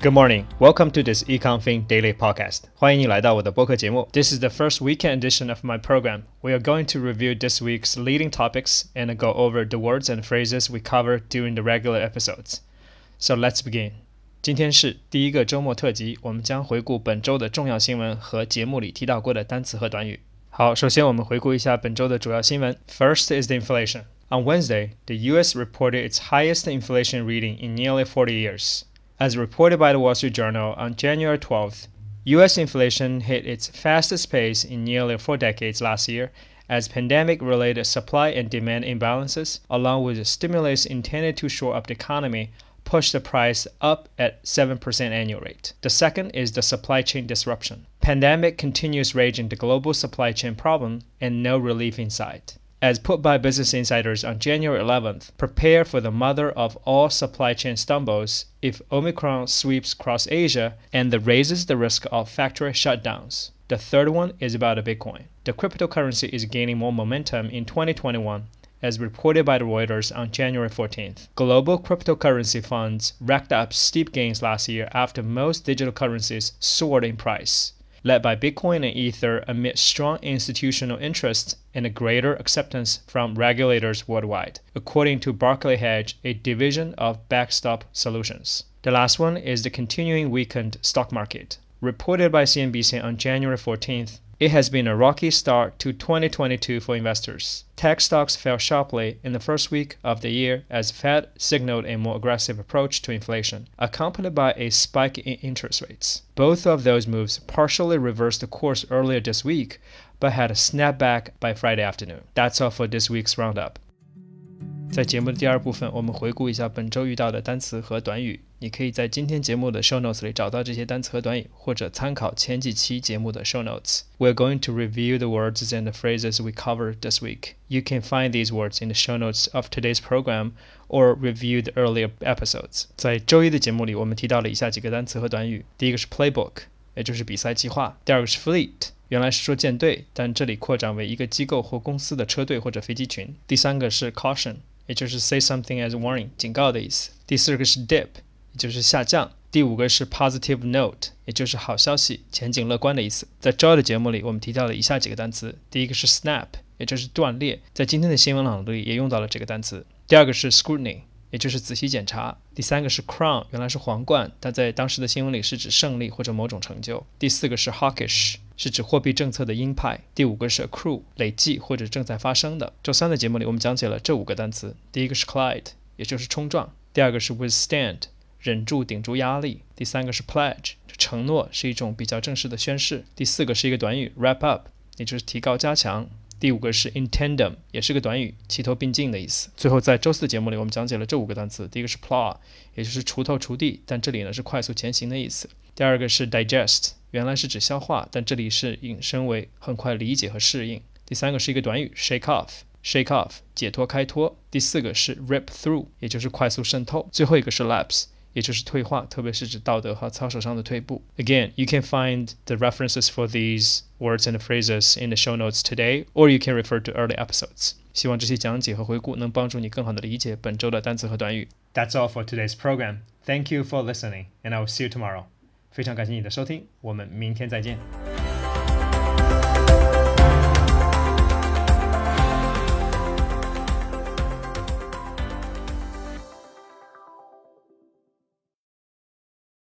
Good morning. Welcome to this EconFin Daily Podcast. 欢迎你来到我的播客节目. This is the first weekend edition of my program. We are going to review this week's leading topics and go over the words and phrases we covered during the regular episodes. So let's begin. 今天是第一个周末特辑，我们将回顾本周的重要新闻和节目里提到过的单词和短语。好，首先我们回顾一下本周的主要新闻。First is the inflation. On Wednesday, the U.S. reported its highest inflation reading in nearly 40 years. As reported by the Wall Street Journal on January 12th, U.S. inflation hit its fastest pace in nearly four decades last year as pandemic related supply and demand imbalances, along with stimulus intended to shore up the economy, pushed the price up at 7% annual rate. The second is the supply chain disruption. Pandemic continues raging the global supply chain problem and no relief in sight. As put by Business Insiders on January 11th, prepare for the mother of all supply chain stumbles if Omicron sweeps across Asia and raises the risk of factory shutdowns. The third one is about Bitcoin. The cryptocurrency is gaining more momentum in 2021 as reported by Reuters on January 14th. Global cryptocurrency funds racked up steep gains last year after most digital currencies soared in price led by Bitcoin and Ether amid strong institutional interest and a greater acceptance from regulators worldwide, according to Barclay Hedge, a division of Backstop Solutions. The last one is the continuing weakened stock market. Reported by CNBC on January 14th, it has been a rocky start to 2022 for investors. Tech stocks fell sharply in the first week of the year as Fed signaled a more aggressive approach to inflation, accompanied by a spike in interest rates. Both of those moves partially reversed the course earlier this week, but had a snapback by Friday afternoon. That's all for this week's roundup. 在节目的第二部分，我们回顾一下本周遇到的单词和短语。你可以在今天节目的 show notes 里找到这些单词和短语，或者参考前几期节目的 show notes。We're going to review the words and phrases we covered this week. You can find these words in the show notes of today's program or review the earlier episodes. 在周一的节目里，我们提到了以下几个单词和短语。第一个是 playbook，也就是比赛计划；第二个是 fleet。原来是说舰队，但这里扩展为一个机构或公司的车队或者飞机群。第三个是 caution，也就是 say something as warning 警告的意思。第四个是 dip，也就是下降。第五个是 positive note，也就是好消息、前景乐观的意思。在周二的节目里，我们提到了以下几个单词：第一个是 snap，也就是断裂，在今天的新闻朗读里也用到了这个单词。第二个是 scrutiny，也就是仔细检查。第三个是 crown，原来是皇冠，但在当时的新闻里是指胜利或者某种成就。第四个是 hawkish。是指货币政策的鹰派。第五个是 accrue，累计或者正在发生的。周三的节目里，我们讲解了这五个单词。第一个是 collide，也就是冲撞；第二个是 withstand，忍住、顶住压力；第三个是 pledge，承诺是一种比较正式的宣誓；第四个是一个短语 wrap up，也就是提高、加强。第五个是 in tandem，也是个短语，齐头并进的意思。最后在周四的节目里，我们讲解了这五个单词。第一个是 plow，也就是锄头、锄地，但这里呢是快速前行的意思。第二个是 digest，原来是指消化，但这里是引申为很快理解和适应。第三个是一个短语 shake off，shake off，解脱、开脱。第四个是 rip through，也就是快速渗透。最后一个是 lapse。也就是退化，特别是指道德和操守上的退步。Again, you can find the references for these words and phrases in the show notes today, or you can refer to early episodes. 希望这些讲解和回顾能帮助你更好的理解本周的单词和短语。That's all for today's program. Thank you for listening, and I will see you tomorrow. 非常感谢你的收听，我们明天再见。